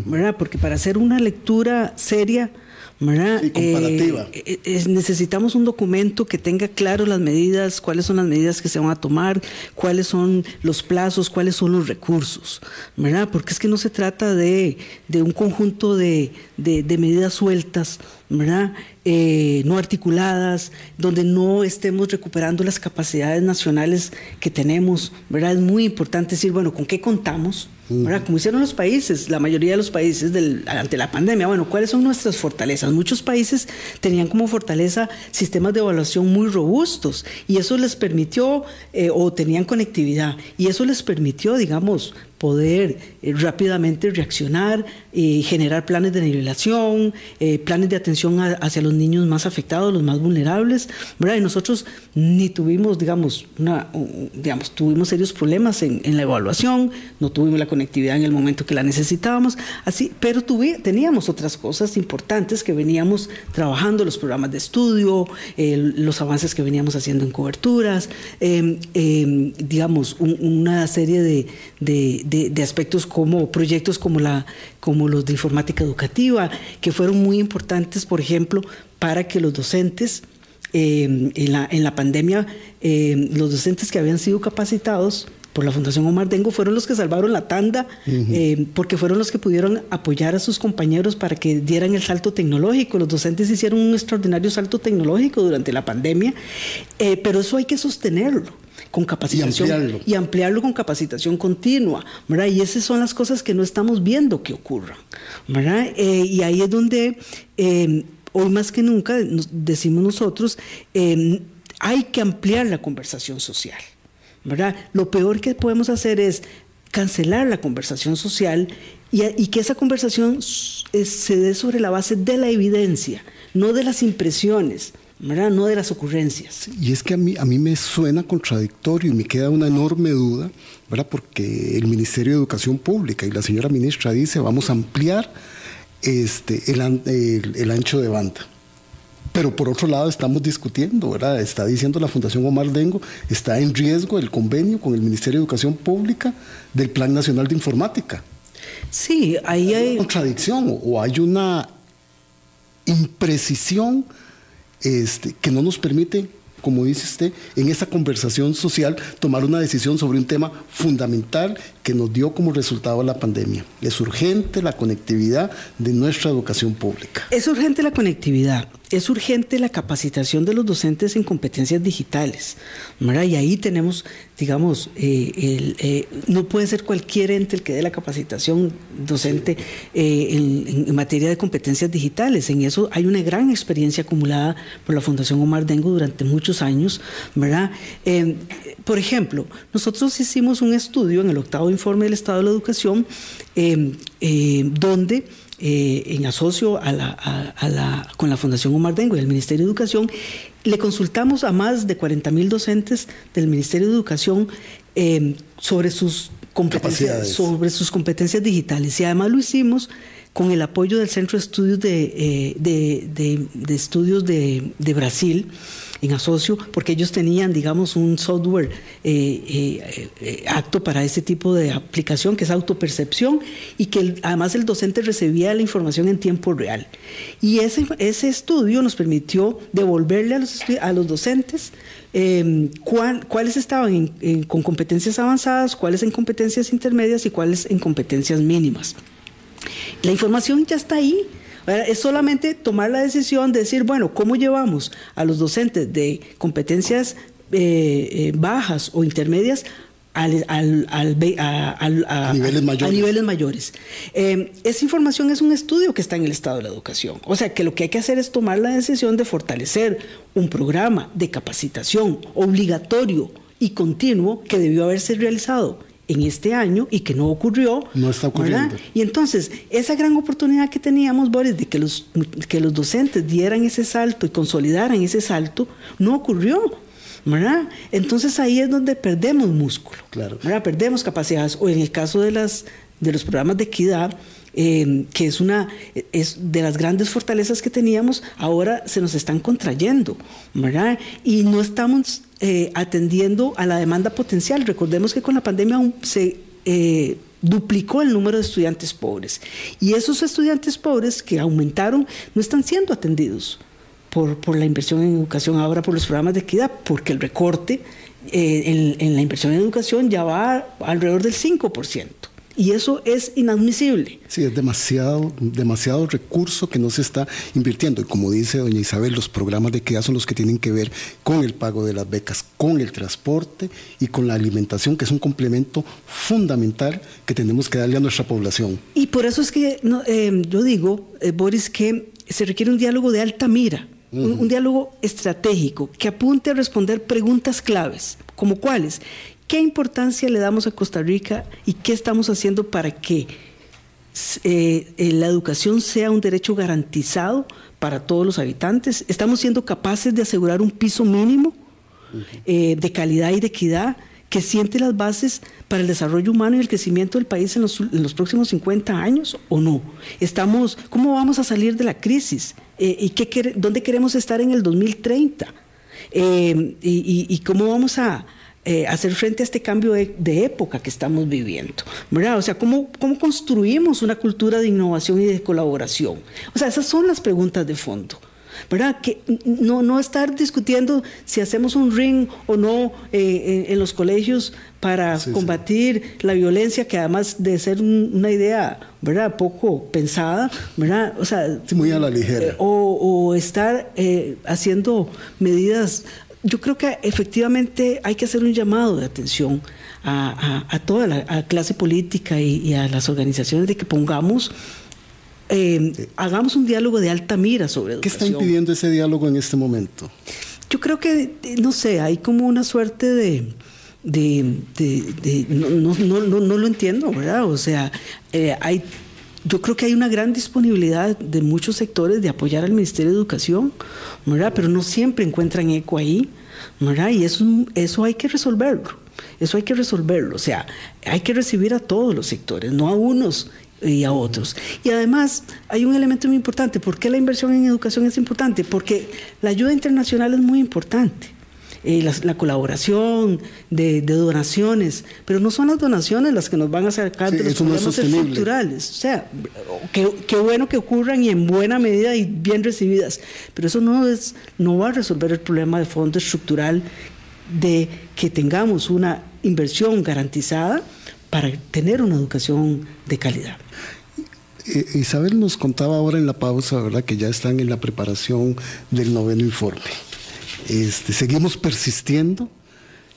¿verdad? Porque para hacer una lectura seria comparativa. Eh, eh, necesitamos un documento que tenga claro las medidas, cuáles son las medidas que se van a tomar, cuáles son los plazos, cuáles son los recursos, ¿verdad? Porque es que no se trata de, un conjunto de, de medidas sueltas, ¿verdad? Eh, no articuladas, donde no estemos recuperando las capacidades nacionales que tenemos, ¿verdad? Es muy importante decir, bueno, ¿con qué contamos? ¿Verdad? Como hicieron los países, la mayoría de los países ante la pandemia, bueno, ¿cuáles son nuestras fortalezas? Muchos países tenían como fortaleza sistemas de evaluación muy robustos y eso les permitió, eh, o tenían conectividad, y eso les permitió, digamos, poder eh, rápidamente reaccionar y generar planes de nivelación, eh, planes de atención hacia los niños más afectados, los más vulnerables, ¿verdad? Y nosotros ni tuvimos, digamos, una, digamos tuvimos serios problemas en, la evaluación, no tuvimos la conectividad en el momento que la necesitábamos, así, pero teníamos otras cosas importantes que veníamos trabajando, los programas de estudio, los avances que veníamos haciendo en coberturas, em, em, digamos, una serie de, aspectos como proyectos como, la, como los de informática educativa, que fueron muy importantes, por ejemplo, para que los docentes eh, en, la, en, la, pandemia, eh, los docentes que habían sido capacitados por la Fundación Omar Dengo fueron los que salvaron la tanda, eh, porque fueron los que pudieron apoyar a sus compañeros para que dieran el salto tecnológico. Los docentes hicieron un extraordinario salto tecnológico durante la pandemia, pero eso hay que sostenerlo con capacitación y ampliarlo, con capacitación continua, ¿verdad? Y esas son las cosas que no estamos viendo que ocurran, ¿verdad? Eh, y ahí es donde em, hoy más que nunca decimos nosotros, em, hay que ampliar la conversación social, ¿verdad? Lo peor que podemos hacer es cancelar la conversación social y, y que esa conversación se dé sobre la base de la evidencia, no de las impresiones, no de las ocurrencias. Y es que a mí, a mí me suena contradictorio y me queda una enorme duda, ¿verdad? porque el Ministerio de Educación Pública y la señora ministra dice vamos a ampliar este, el, el, ancho de banda. Pero por otro lado estamos discutiendo, ¿verdad? Está diciendo la Fundación Omar Dengo, está en riesgo el convenio con el Ministerio de Educación Pública del Plan Nacional de Informática. Sí, ahí hay... ¿Hay una contradicción o hay una imprecisión este, que no nos permite, como dice usted, en esa conversación social tomar una decisión sobre un tema fundamental que nos dio como resultado la pandemia. Es urgente la conectividad de nuestra educación pública. Es urgente la conectividad, es urgente la capacitación de los docentes en competencias digitales. Y ahí tenemos, digamos, eh, eh, no puede ser cualquier ente el que dé la capacitación docente eh, en, materia de competencias digitales. En eso hay una gran experiencia acumulada por la Fundación Omar Dengo durante muchos años. ¿verdad? por ejemplo, nosotros hicimos un estudio en el octavo informe del Estado de la Educación donde eh, en asocio a la, con la Fundación Omar Dengo y el Ministerio de Educación, le consultamos a más de 40 mil docentes del Ministerio de Educación eh, sobre sus competencias, sobre sus competencias digitales. Y además lo hicimos con el apoyo del Centro de Estudios de, eh, de, estudios de, Brasil en asocio, porque ellos tenían, digamos, un software eh, eh, acto para ese tipo de aplicación, que es autopercepción, y que además el docente recibía la información en tiempo real. Y ese, ese estudio nos permitió devolverle a los, a los docentes em, cuáles estaban con competencias avanzadas, cuáles en competencias intermedias y cuáles en competencias mínimas. La información ya está ahí. Es solamente tomar la decisión de decir, bueno, ¿cómo llevamos a los docentes de competencias eh, eh, bajas o intermedias al, a, niveles mayores. Niveles mayores. Eh, esa información es un estudio que está en el estado de la educación. O sea que lo que hay que hacer es tomar la decisión de fortalecer un programa de capacitación obligatorio y continuo que debió haberse realizado en este año y que no ocurrió. No está ocurriendo. Y entonces, esa gran oportunidad que teníamos, Boris, de que los, que los docentes dieran ese salto y consolidaran ese salto, no ocurrió. ¿verdad? Entonces ahí es donde perdemos músculo, claro. ¿verdad? perdemos capacidades. O en el caso de, las, de los programas de equidad, eh, que es una es de las grandes fortalezas que teníamos, ahora se nos están contrayendo, ¿verdad? Y no estamos eh, atendiendo a la demanda potencial. Recordemos que con la pandemia se eh, duplicó el número de estudiantes pobres. Y esos estudiantes pobres que aumentaron no están siendo atendidos por, por la inversión en educación ahora por los programas de equidad, porque el recorte eh, en, en, la inversión en educación ya va alrededor del 5%. Y eso es inadmisible. Sí, es demasiado, demasiado recurso que no se está invirtiendo. Y como dice doña Isabel, los programas de equidad son los que tienen que ver con el pago de las becas, con el transporte y con la alimentación, que es un complemento fundamental que tenemos que darle a nuestra población. Y por eso es que eh, yo digo, eh, Boris, que se requiere un diálogo de alta mira. un, diálogo estratégico que apunte a responder preguntas claves, como cuáles, ¿Qué importancia le damos a Costa Rica y qué estamos haciendo para que eh, eh, la educación sea un derecho garantizado para todos los habitantes? ¿Estamos siendo capaces de asegurar un piso mínimo eh, de calidad y de equidad que siente las bases para el desarrollo humano y el crecimiento del país en los, próximos 50 años o no? Estamos, ¿Cómo vamos a salir de la crisis? ¿Y qué, dónde queremos estar en el 2030? y, cómo vamos a, eh, hacer frente a este cambio de, época que estamos viviendo, ¿verdad? O sea, ¿cómo, ¿cómo construimos una cultura de innovación y de colaboración? O sea, esas son las preguntas de fondo. ¿verdad? Que no, no estar discutiendo si hacemos un ring o no eh, en, los colegios para combatir la violencia, que además de ser una idea, ¿verdad? Poco pensada, ¿verdad? O sea, muy a la ligera. Eh, o, estar haciendo medidas yo creo que efectivamente hay que hacer un llamado de atención a, toda la clase política y, a las organizaciones de que pongamos, eh, hagamos un diálogo de alta mira sobre educación. ¿Qué está impidiendo ese diálogo en este momento? Yo creo que, no sé, hay como una suerte de... de, no, no, no, no, lo entiendo, ¿verdad? O sea, eh, hay yo creo que hay una gran disponibilidad de muchos sectores de apoyar al Ministerio de Educación, ¿verdad? pero no siempre encuentran eco ahí, ¿verdad? y eso, eso hay que resolverlo, eso hay que resolverlo, o sea, hay que recibir a todos los sectores, no a unos y a otros. Y además hay un elemento muy importante, ¿por qué la inversión en educación es importante? Porque la ayuda internacional es muy importante. Eh, la, colaboración de, donaciones, pero no son las donaciones las que nos van a sacar de los problemas estructurales. O sea, qué, bueno que ocurran y en buena medida y bien recibidas, pero eso no, es, no va a resolver el problema de fondo estructural de que tengamos una inversión garantizada para tener una educación de calidad. Eh, Isabel nos contaba ahora en la pausa, ¿verdad?, que ya están en la preparación del noveno informe. Este, seguimos persistiendo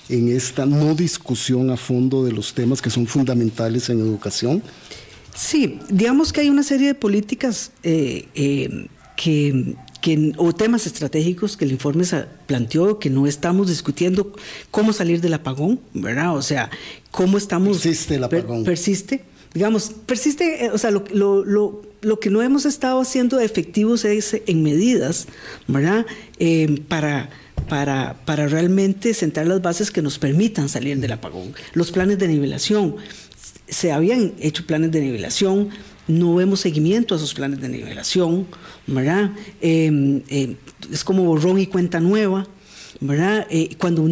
en esta no discusión a fondo de los temas que son fundamentales en educación? Sí, digamos que hay una serie de políticas eh, eh, que, o temas estratégicos que el informe planteó, que no estamos discutiendo cómo salir del apagón, ¿verdad? O sea, cómo estamos... Persiste el apagón. persiste, digamos, persiste, eh, o sea, lo, lo, lo, que no hemos estado haciendo efectivos es en medidas, ¿verdad? para para, para realmente sentar las bases que nos permitan salir del apagón. Los planes de nivelación, se habían hecho planes de nivelación, no vemos seguimiento a esos planes de nivelación, ¿verdad? Em, em, es como borrón y cuenta nueva. ¿Verdad? Eh, cuando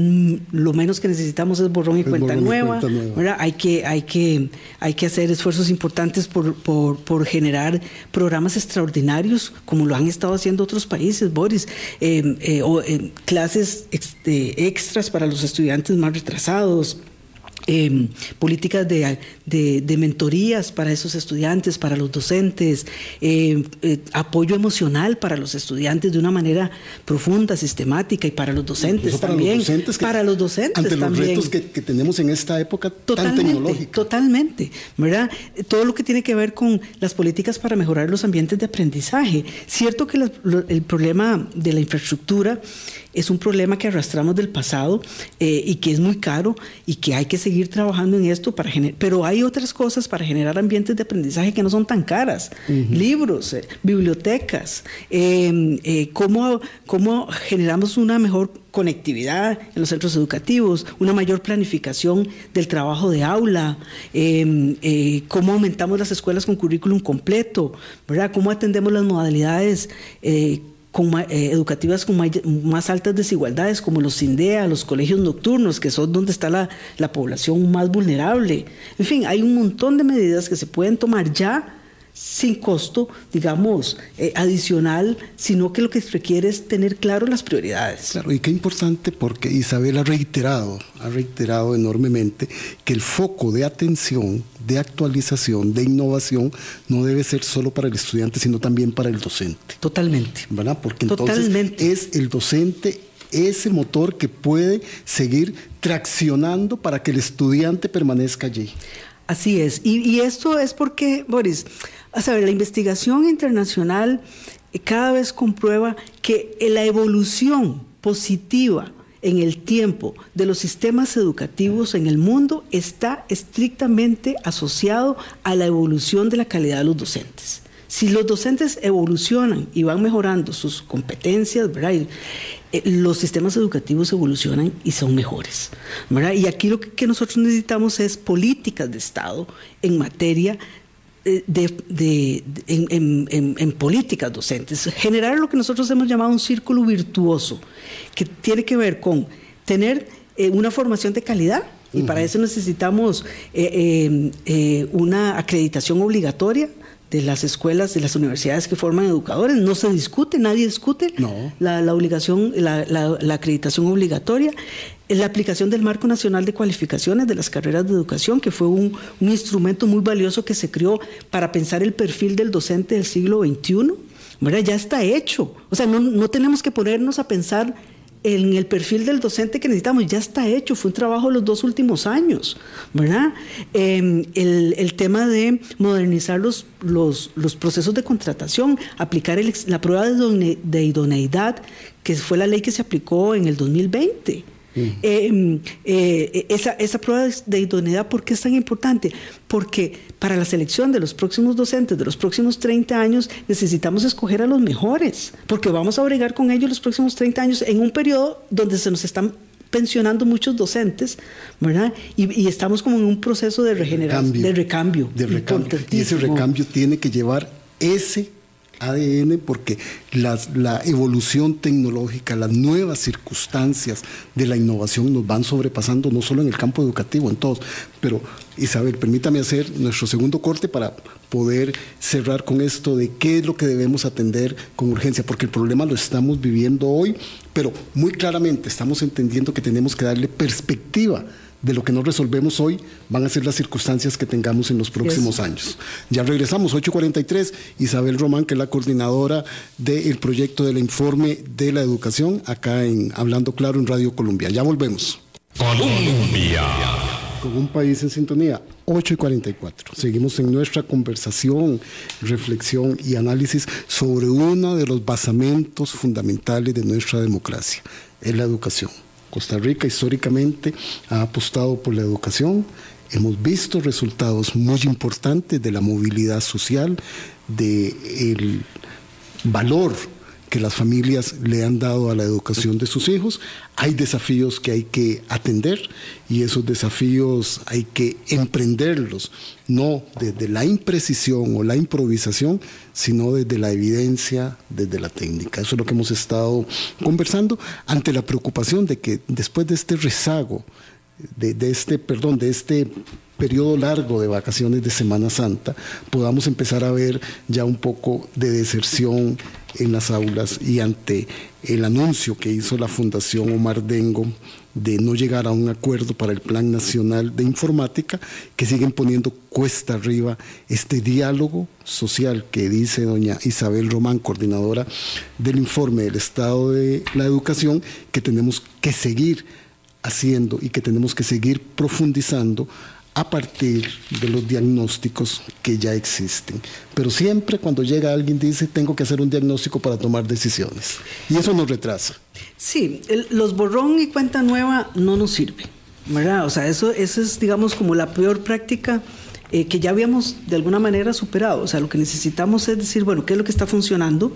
lo menos que necesitamos es borrón y, cuenta, nueva, ¿verdad? Hay que, hay, que, hay que hacer esfuerzos importantes por, por, por, generar programas extraordinarios, como lo han estado haciendo otros países, Boris, eh, eh, o clases este, extras para los estudiantes más retrasados Em, políticas de, de, mentorías para esos estudiantes, para los docentes, em, eh, apoyo emocional para los estudiantes de una manera profunda, sistemática y para los docentes para también. Los docentes para los docentes ante los retos que, tenemos en esta época totalmente, tan tecnológica. Totalmente, ¿verdad? Todo lo que tiene que ver con las políticas para mejorar los ambientes de aprendizaje. Cierto que el problema de la infraestructura es un problema que arrastramos del pasado eh, y que es muy caro y que hay que seguir trabajando en esto para generar, pero hay otras cosas para generar ambientes de aprendizaje que no son tan caras, libros, eh, bibliotecas, em, eh, cómo, cómo generamos una mejor conectividad en los centros educativos, una mayor planificación del trabajo de aula, em, cómo aumentamos las escuelas con currículum completo, ¿verdad? cómo atendemos las modalidades eh, educativas con más altas desigualdades, como los CINDEA, los colegios nocturnos, que son donde está la, la población más vulnerable. En fin, hay un montón de medidas que se pueden tomar ya sin costo, digamos, eh, adicional, sino que lo que requiere es tener claro las prioridades. Claro, y qué importante porque Isabel ha reiterado, ha reiterado enormemente que el foco de atención, de actualización, de innovación, no debe ser solo para el estudiante, sino también para el docente. Totalmente. ¿Verdad? Porque entonces es el docente ese motor que puede seguir traccionando para que el estudiante permanezca allí. Así es. Y, y esto es porque, Boris, a saber, la investigación internacional eh, cada vez comprueba que la evolución positiva en el tiempo de los sistemas educativos en el mundo está estrictamente asociado a la evolución de la calidad de los docentes. Si los docentes evolucionan y van mejorando sus competencias, ¿verdad? Eh, los sistemas educativos evolucionan y son mejores. ¿verdad? Y aquí lo que nosotros necesitamos es políticas de Estado en materia eh, de, en, políticas docentes, generar lo que nosotros hemos llamado un círculo virtuoso, que tiene que ver con tener eh, una formación de calidad, y para eso necesitamos eh, una acreditación obligatoria de las escuelas, de las universidades que forman educadores. No se discute, nadie discute la, obligación, la, la, acreditación obligatoria la aplicación del Marco Nacional de Cualificaciones de las Carreras de Educación, que fue un, instrumento muy valioso que se creó para pensar el perfil del docente del siglo XXI. Ya está hecho. O sea, no, no tenemos que ponernos a pensar en el perfil del docente que necesitamos, ya está hecho, fue un trabajo de los dos últimos años, ¿verdad? Em, el, tema de modernizar los, los, procesos de contratación, aplicar la prueba de idoneidad, que fue la ley que se aplicó en el 2020. Eh, eh, esa, esa prueba de idoneidad, ¿por qué es tan importante? Porque para la selección de los próximos docentes de los próximos 30 años necesitamos escoger a los mejores, porque vamos a bregar con ellos los próximos 30 años en un periodo donde se nos están pensionando muchos docentes, ¿verdad? Y, estamos como en un proceso de regeneración, de recambio. De recambio. Y ese recambio tiene que llevar ese ADN porque la, evolución tecnológica, las nuevas circunstancias de la innovación nos van sobrepasando no solo en el campo educativo, en todos. Pero Isabel, permítame hacer nuestro segundo corte para poder cerrar con esto de qué es lo que debemos atender con urgencia, porque el problema lo estamos viviendo hoy, pero muy claramente estamos entendiendo que tenemos que darle perspectiva de lo que no resolvemos hoy van a ser las circunstancias que tengamos en los próximos años. Ya regresamos, 8.43, Isabel Román, que es la coordinadora del proyecto del informe de la educación, acá en Hablando Claro en Radio Colombia. Ya volvemos. Colombia. Con un país en sintonía, 8 y 44. Seguimos en nuestra conversación, reflexión y análisis sobre uno de los basamentos fundamentales de nuestra democracia, es la educación. Costa Rica históricamente ha apostado por la educación. Hemos visto resultados muy importantes de la movilidad social, del valor que las familias le han dado a la educación de sus hijos. Hay desafíos que hay que atender y esos desafíos hay que emprenderlos, no desde la imprecisión o la improvisación, sino desde la evidencia, desde la técnica. Eso es lo que hemos estado conversando ante la preocupación de que después de este rezago, de, de este, perdón, de este periodo largo de vacaciones de Semana Santa, podamos empezar a ver ya un poco de deserción en las aulas y ante el anuncio que hizo la Fundación Omar Dengo de no llegar a un acuerdo para el Plan Nacional de Informática, que siguen poniendo cuesta arriba este diálogo social que dice doña Isabel Román, coordinadora del informe del Estado de la Educación, que tenemos que seguir haciendo y que tenemos que seguir profundizando a partir de los diagnósticos que ya existen. Pero siempre cuando llega alguien dice, tengo que hacer un diagnóstico para tomar decisiones. Y eso nos retrasa. Sí, los borrón y cuenta nueva no nos sirven, ¿verdad? O sea, eso, eso es, digamos, como la peor práctica eh, que ya habíamos de alguna manera superado. O sea, lo que necesitamos es decir, bueno, ¿qué es lo que está funcionando?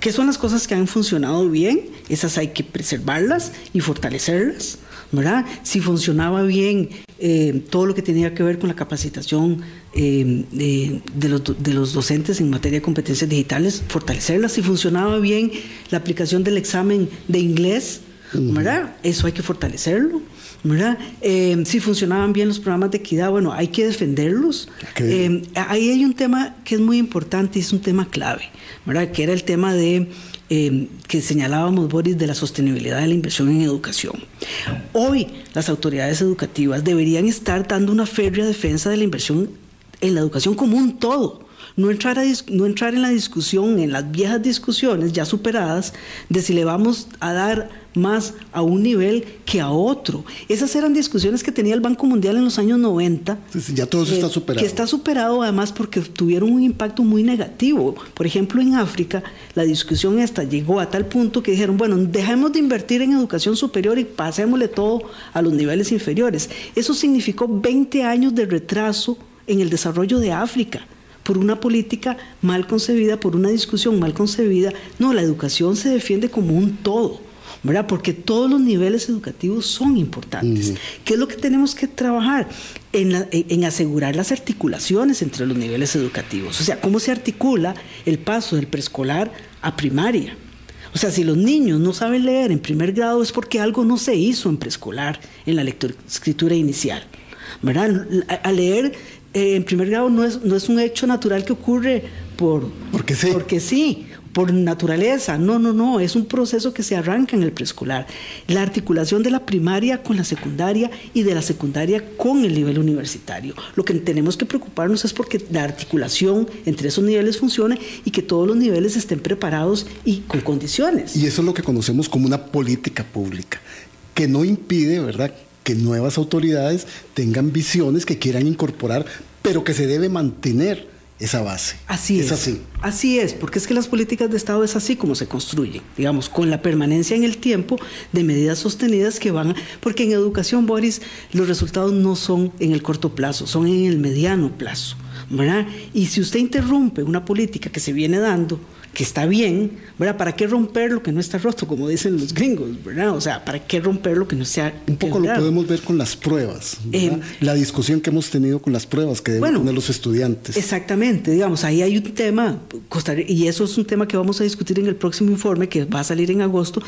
¿Qué son las cosas que han funcionado bien? Esas hay que preservarlas y fortalecerlas. ¿Verdad? Si funcionaba bien eh, todo lo que tenía que ver con la capacitación eh, de, los, docentes en materia de competencias digitales, fortalecerla. Si funcionaba bien la aplicación del examen de inglés, ¿verdad? Eso hay que fortalecerlo. ¿verdad? Eh, si funcionaban bien los programas de equidad, bueno, hay que defenderlos. ahí hay un tema que es muy importante y es un tema clave, ¿verdad? Que era el tema de Em, que señalábamos, Boris, de la sostenibilidad de la inversión en educación. Hoy las autoridades educativas deberían estar dando una férrea defensa de la inversión en la educación como un todo no entrar, no entrar en la discusión, en las viejas discusiones ya superadas, de si le vamos a dar más a un nivel que a otro. Esas eran discusiones que tenía el Banco Mundial en los años 90. ya todo eso está superado. Que está superado además porque tuvieron un impacto muy negativo. Por ejemplo, en África, la discusión esta llegó a tal punto que dijeron, bueno, dejemos de invertir en educación superior y pasémosle todo a los niveles inferiores. Eso significó 20 años de retraso en el desarrollo de África por una política mal concebida, por una discusión mal concebida. No, la educación se defiende como un todo. ¿verdad? Porque todos los niveles educativos son importantes. ¿Qué es lo que tenemos que trabajar? En, en, asegurar las articulaciones entre los niveles educativos. O sea, cómo se articula el paso del preescolar a primaria. O sea, si los niños no saben leer en primer grado es porque algo no se hizo en preescolar, en la lectura escritura inicial. ¿verdad? A, leer eh, en primer grado no es, no es un hecho natural que ocurre por, porque sí. Porque sí por naturaleza. No, no, no, es un proceso que se arranca en el preescolar. La articulación de la primaria con la secundaria y de la secundaria con el nivel universitario. Lo que tenemos que preocuparnos es porque la articulación entre esos niveles funcione y que todos los niveles estén preparados y con condiciones. Y eso es lo que conocemos como una política pública, que no impide, ¿verdad?, que nuevas autoridades tengan visiones que quieran incorporar, pero que se debe mantener esa base. Así es. así. Así es, porque es que las políticas de Estado es así como se construyen, digamos, con la permanencia en el tiempo de medidas sostenidas que van, porque en educación, Boris, los resultados no son en el corto plazo, son en el mediano plazo, ¿verdad? Y si usted interrumpe una política que se viene dando, que está bien, ¿verdad? ¿Para qué romper lo que no está roto, como dicen los gringos, ¿verdad? O sea, ¿para qué romper lo que no sea Un poco lo podemos ver con las pruebas, eh, la discusión que hemos tenido con las pruebas que deben tener los estudiantes. Exactamente, digamos, ahí hay un tema, y eso es un tema que vamos a discutir en el próximo informe que va a salir en agosto,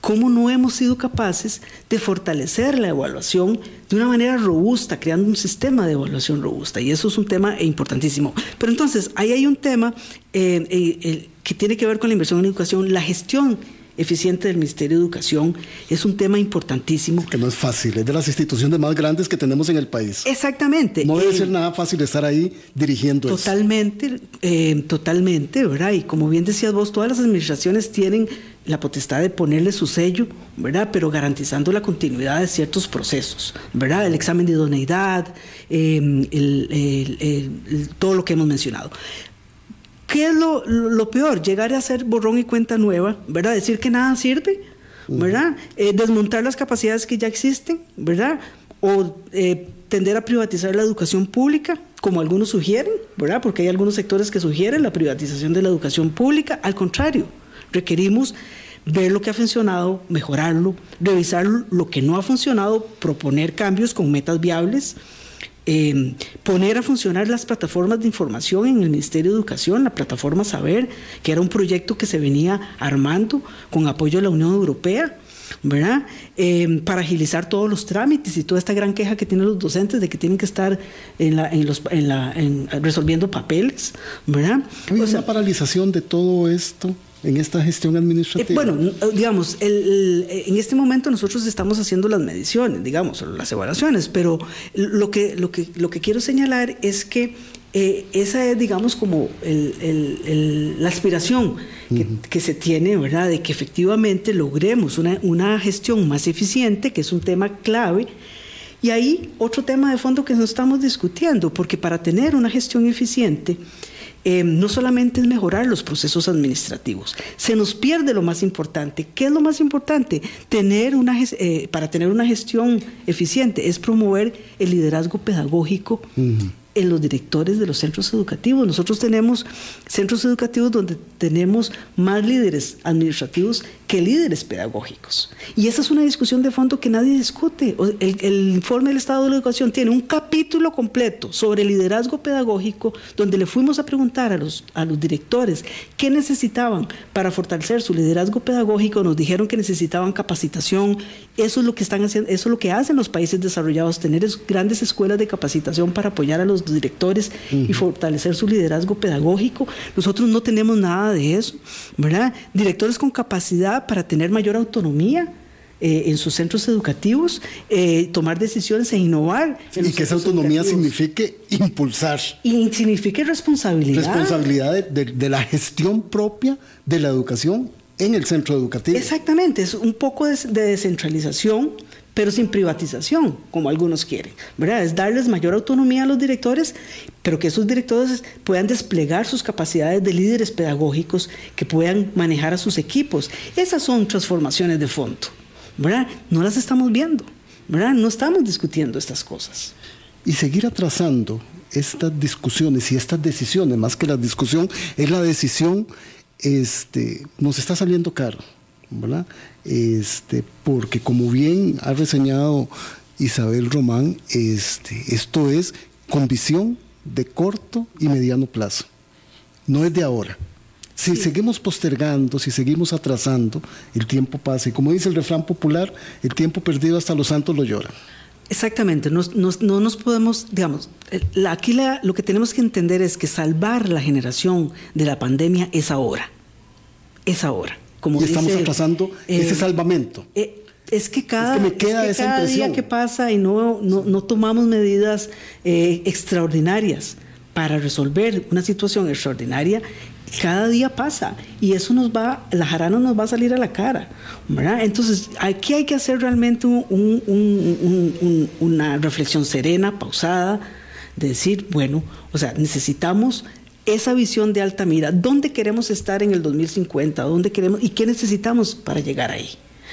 cómo no hemos sido capaces de fortalecer la evaluación de una manera robusta, creando un sistema de evaluación robusta. Y eso es un tema importantísimo. Pero entonces, ahí hay un tema eh, eh, que tiene que ver con la inversión en educación, la gestión eficiente del Ministerio de Educación es un tema importantísimo. Que no es fácil, es de las instituciones más grandes que tenemos en el país. Exactamente. No debe ser nada fácil estar ahí dirigiendo totalmente, eso. Eh, totalmente, ¿verdad? Y como bien decías vos, todas las administraciones tienen la potestad de ponerle su sello, ¿verdad? Pero garantizando la continuidad de ciertos procesos, ¿verdad? El examen de idoneidad, em, todo lo que hemos mencionado. ¿Qué es lo, peor? Llegar a hacer borrón y cuenta nueva, ¿verdad? Decir que nada sirve, ¿verdad? Eh, desmontar las capacidades que ya existen, ¿verdad? O eh, tender a privatizar la educación pública, como algunos sugieren, ¿verdad? Porque hay algunos sectores que sugieren la privatización de la educación pública. Al contrario, requerimos ver lo que ha funcionado, mejorarlo, revisar lo que no ha funcionado, proponer cambios con metas viables, eh, poner a funcionar las plataformas de información en el Ministerio de Educación, la plataforma Saber, que era un proyecto que se venía armando con apoyo de la Unión Europea. ¿verdad? Eh, para agilizar todos los trámites y toda esta gran queja que tienen los docentes de que tienen que estar en la, en los, en la, resolviendo papeles, ¿verdad? Hay una paralización de todo esto en esta gestión administrativa? Eh, bueno, digamos, en este momento nosotros estamos haciendo las mediciones, digamos, las evaluaciones, pero lo que, lo que, lo que quiero señalar es que eh, esa es, digamos, como la aspiración que, se tiene, ¿verdad?, de que efectivamente logremos una, una gestión más eficiente, que es un tema clave. Y ahí otro tema de fondo que nos estamos discutiendo, porque para tener una gestión eficiente, eh, no solamente es mejorar los procesos administrativos, se nos pierde lo más importante. ¿Qué es lo más importante? Tener una, eh, para tener una gestión eficiente es promover el liderazgo pedagógico en los directores de los centros educativos. Nosotros tenemos centros educativos donde tenemos más líderes administrativos que líderes pedagógicos. Y esa es una discusión de fondo que nadie discute. El, informe del Estado de la Educación tiene un capítulo completo sobre liderazgo pedagógico donde le fuimos a preguntar a los, a los directores qué necesitaban para fortalecer su liderazgo pedagógico. Nos dijeron que necesitaban capacitación. Eso es lo que están haciendo, eso es lo que hacen los países desarrollados, tener grandes escuelas de capacitación para apoyar a los directores y fortalecer su liderazgo pedagógico.Nosotros no tenemos nada de eso, ¿verdad? Directores con capacidad para tener mayor autonomía. Eh, en sus centros educativos, eh, tomar decisiones e innovar. y que esa autonomía signifique impulsar. Y signifique responsabilidad. Responsabilidad de, la gestión propia de la educación en el centro educativo. Exactamente, es un poco de, de descentralización pero sin privatización, como algunos quieren, ¿verdad? Es darles mayor autonomía a los directores, pero que esos directores puedan desplegar sus capacidades de líderes pedagógicos, que puedan manejar a sus equipos. Esas son transformaciones de fondo, ¿verdad? No las estamos viendo, ¿verdad? No estamos discutiendo estas cosas. Y seguir atrasando estas discusiones y estas decisiones, más que la discusión, es la decisión, este, nos está saliendo caro. ¿verdad? Este, porque como bien ha reseñado Isabel Román, este, esto es con visión de corto y mediano plazo, no es de ahora. Si seguimos postergando, si seguimos atrasando, el tiempo pasa. Y como dice el refrán popular, el tiempo perdido hasta los santos lo lloran. Exactamente, no nos podemos, digamos, aquí lo que tenemos que entender es que salvar la generación de la pandemia es ahora, es ahora y estamos atrasando ese salvamento. Eh, es que cada, día que pasa y no, no, tomamos medidas eh, extraordinarias para resolver una situación extraordinaria, cada día pasa y eso nos va, la jarana nos va a salir a la cara. Entonces, aquí hay que hacer realmente una reflexión serena, pausada, de decir, bueno, o sea, necesitamos esa visión de alta mira, dónde queremos estar en el 2050, dónde queremos y qué necesitamos para llegar ahí.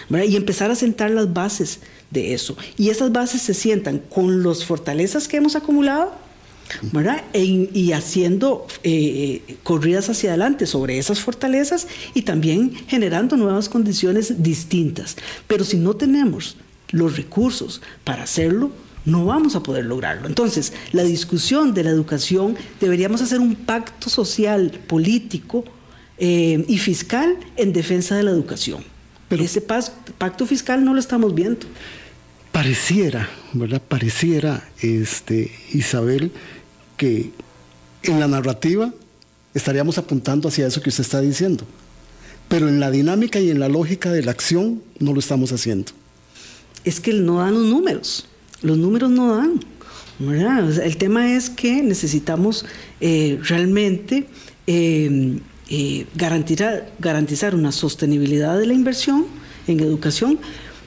Y empezar a sentar las bases de eso. Y esas bases se sientan con las fortalezas que hemos acumulado, y haciendo eh, corridas hacia adelante sobre esas fortalezas y también generando nuevas condiciones distintas. Pero si no tenemos los recursos para hacerlo, no vamos a poder lograrlo. Entonces, la discusión de la educación deberíamos hacer un pacto social, político eh, y fiscal en defensa de la educación. Pero Ese pacto fiscal no lo estamos viendo. Pareciera, ¿verdad? Pareciera, este, Isabel, que en la narrativa estaríamos apuntando hacia eso que usted está diciendo. Pero en la dinámica y en la lógica de la acción no lo estamos haciendo. Es que no dan los números. Los números no dan. el tema es que necesitamos eh, realmente eh, eh, garantizar, garantizar una sostenibilidad de la inversión en educación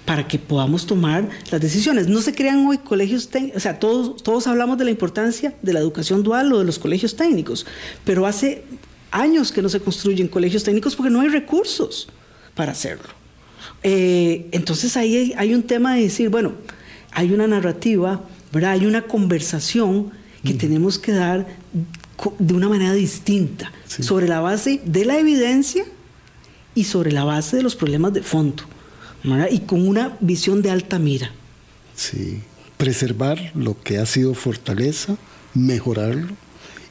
para que podamos tomar las decisiones. No se crean hoy colegios técnicos, o sea, todos, todos hablamos de la importancia de la educación dual o de los colegios técnicos, pero hace años que no se construyen colegios técnicos porque no hay recursos para hacerlo. entonces ahí hay un tema de decir, bueno, hay una narrativa, ¿verdad? hay una conversación que tenemos que dar de una manera distinta, sobre la base de la evidencia y sobre la base de los problemas de fondo, y con una visión de alta mira. Sí, preservar lo que ha sido fortaleza, mejorarlo,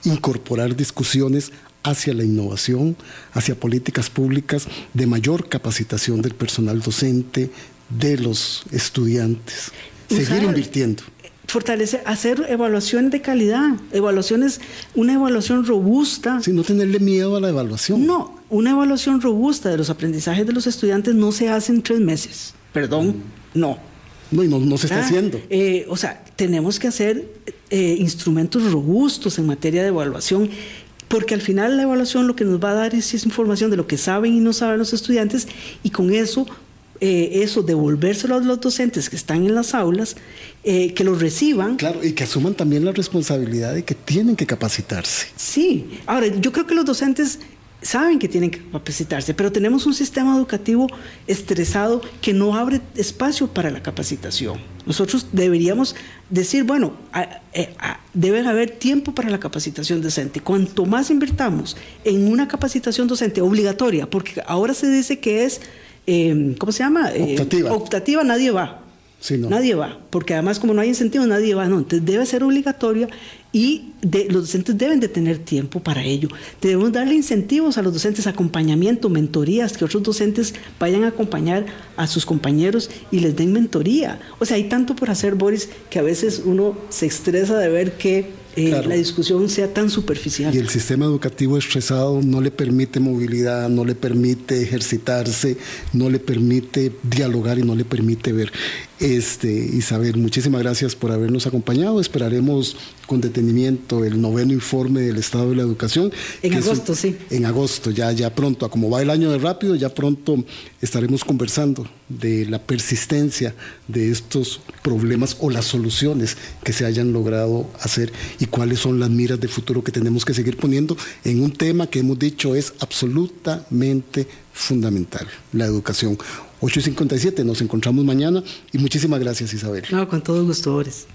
incorporar discusiones hacia la innovación, hacia políticas públicas de mayor capacitación del personal docente, de los estudiantes. Seguir invirtiendo. Fortalecer, hacer evaluaciones de calidad, evaluaciones, una evaluación robusta. Sin no tenerle miedo a la evaluación. No, una evaluación robusta de los aprendizajes de los estudiantes no se hace en tres meses. Perdón, no. No, y no, se está ah, haciendo. Eh, o sea, tenemos que hacer eh, instrumentos robustos en materia de evaluación porque al final la evaluación lo que nos va a dar es, información de lo que saben y no saben los estudiantes y con eso, eh, eso devolvérselo a los docentes que están en las aulas, eh, que los reciban. Claro, y que asuman también la responsabilidad de que tienen que capacitarse. Sí, ahora yo creo que los docentes saben que tienen que capacitarse, pero tenemos un sistema educativo estresado que no abre espacio para la capacitación. Nosotros deberíamos decir, bueno, eh, debe haber tiempo para la capacitación docente. Cuanto más invertamos en una capacitación docente obligatoria, porque ahora se dice que es, eh, ¿cómo se llama? Eh, optativa. optativa, nadie va. Nadie va, porque además como no hay incentivos, nadie va. No, entonces debe ser obligatoria y los docentes deben de tener tiempo para ello. Debemos darle incentivos a los docentes, acompañamiento, mentorías, que otros docentes vayan a acompañar a sus compañeros y les den mentoría. O sea, hay tanto por hacer, Boris, que a veces uno se estresa de ver que eh, la discusión sea tan superficial. Y el sistema educativo estresado no le permite movilidad, no le permite ejercitarse, no le permite dialogar y no le permite ver. Este, Isabel, muchísimas gracias por habernos acompañado. Esperaremos con detenimiento el noveno informe del estado de la educación. En agosto, sí. En agosto, ya, ya pronto, a como va el año de rápido, ya pronto estaremos conversando de la persistencia de estos problemas o las soluciones que se hayan logrado hacer y cuáles son las miras de futuro que tenemos que seguir poniendo en un tema que hemos dicho es absolutamente fundamental, la educación. 8 y 57, nos encontramos mañana y muchísimas gracias Isabel. No, con todo gusto, Boris.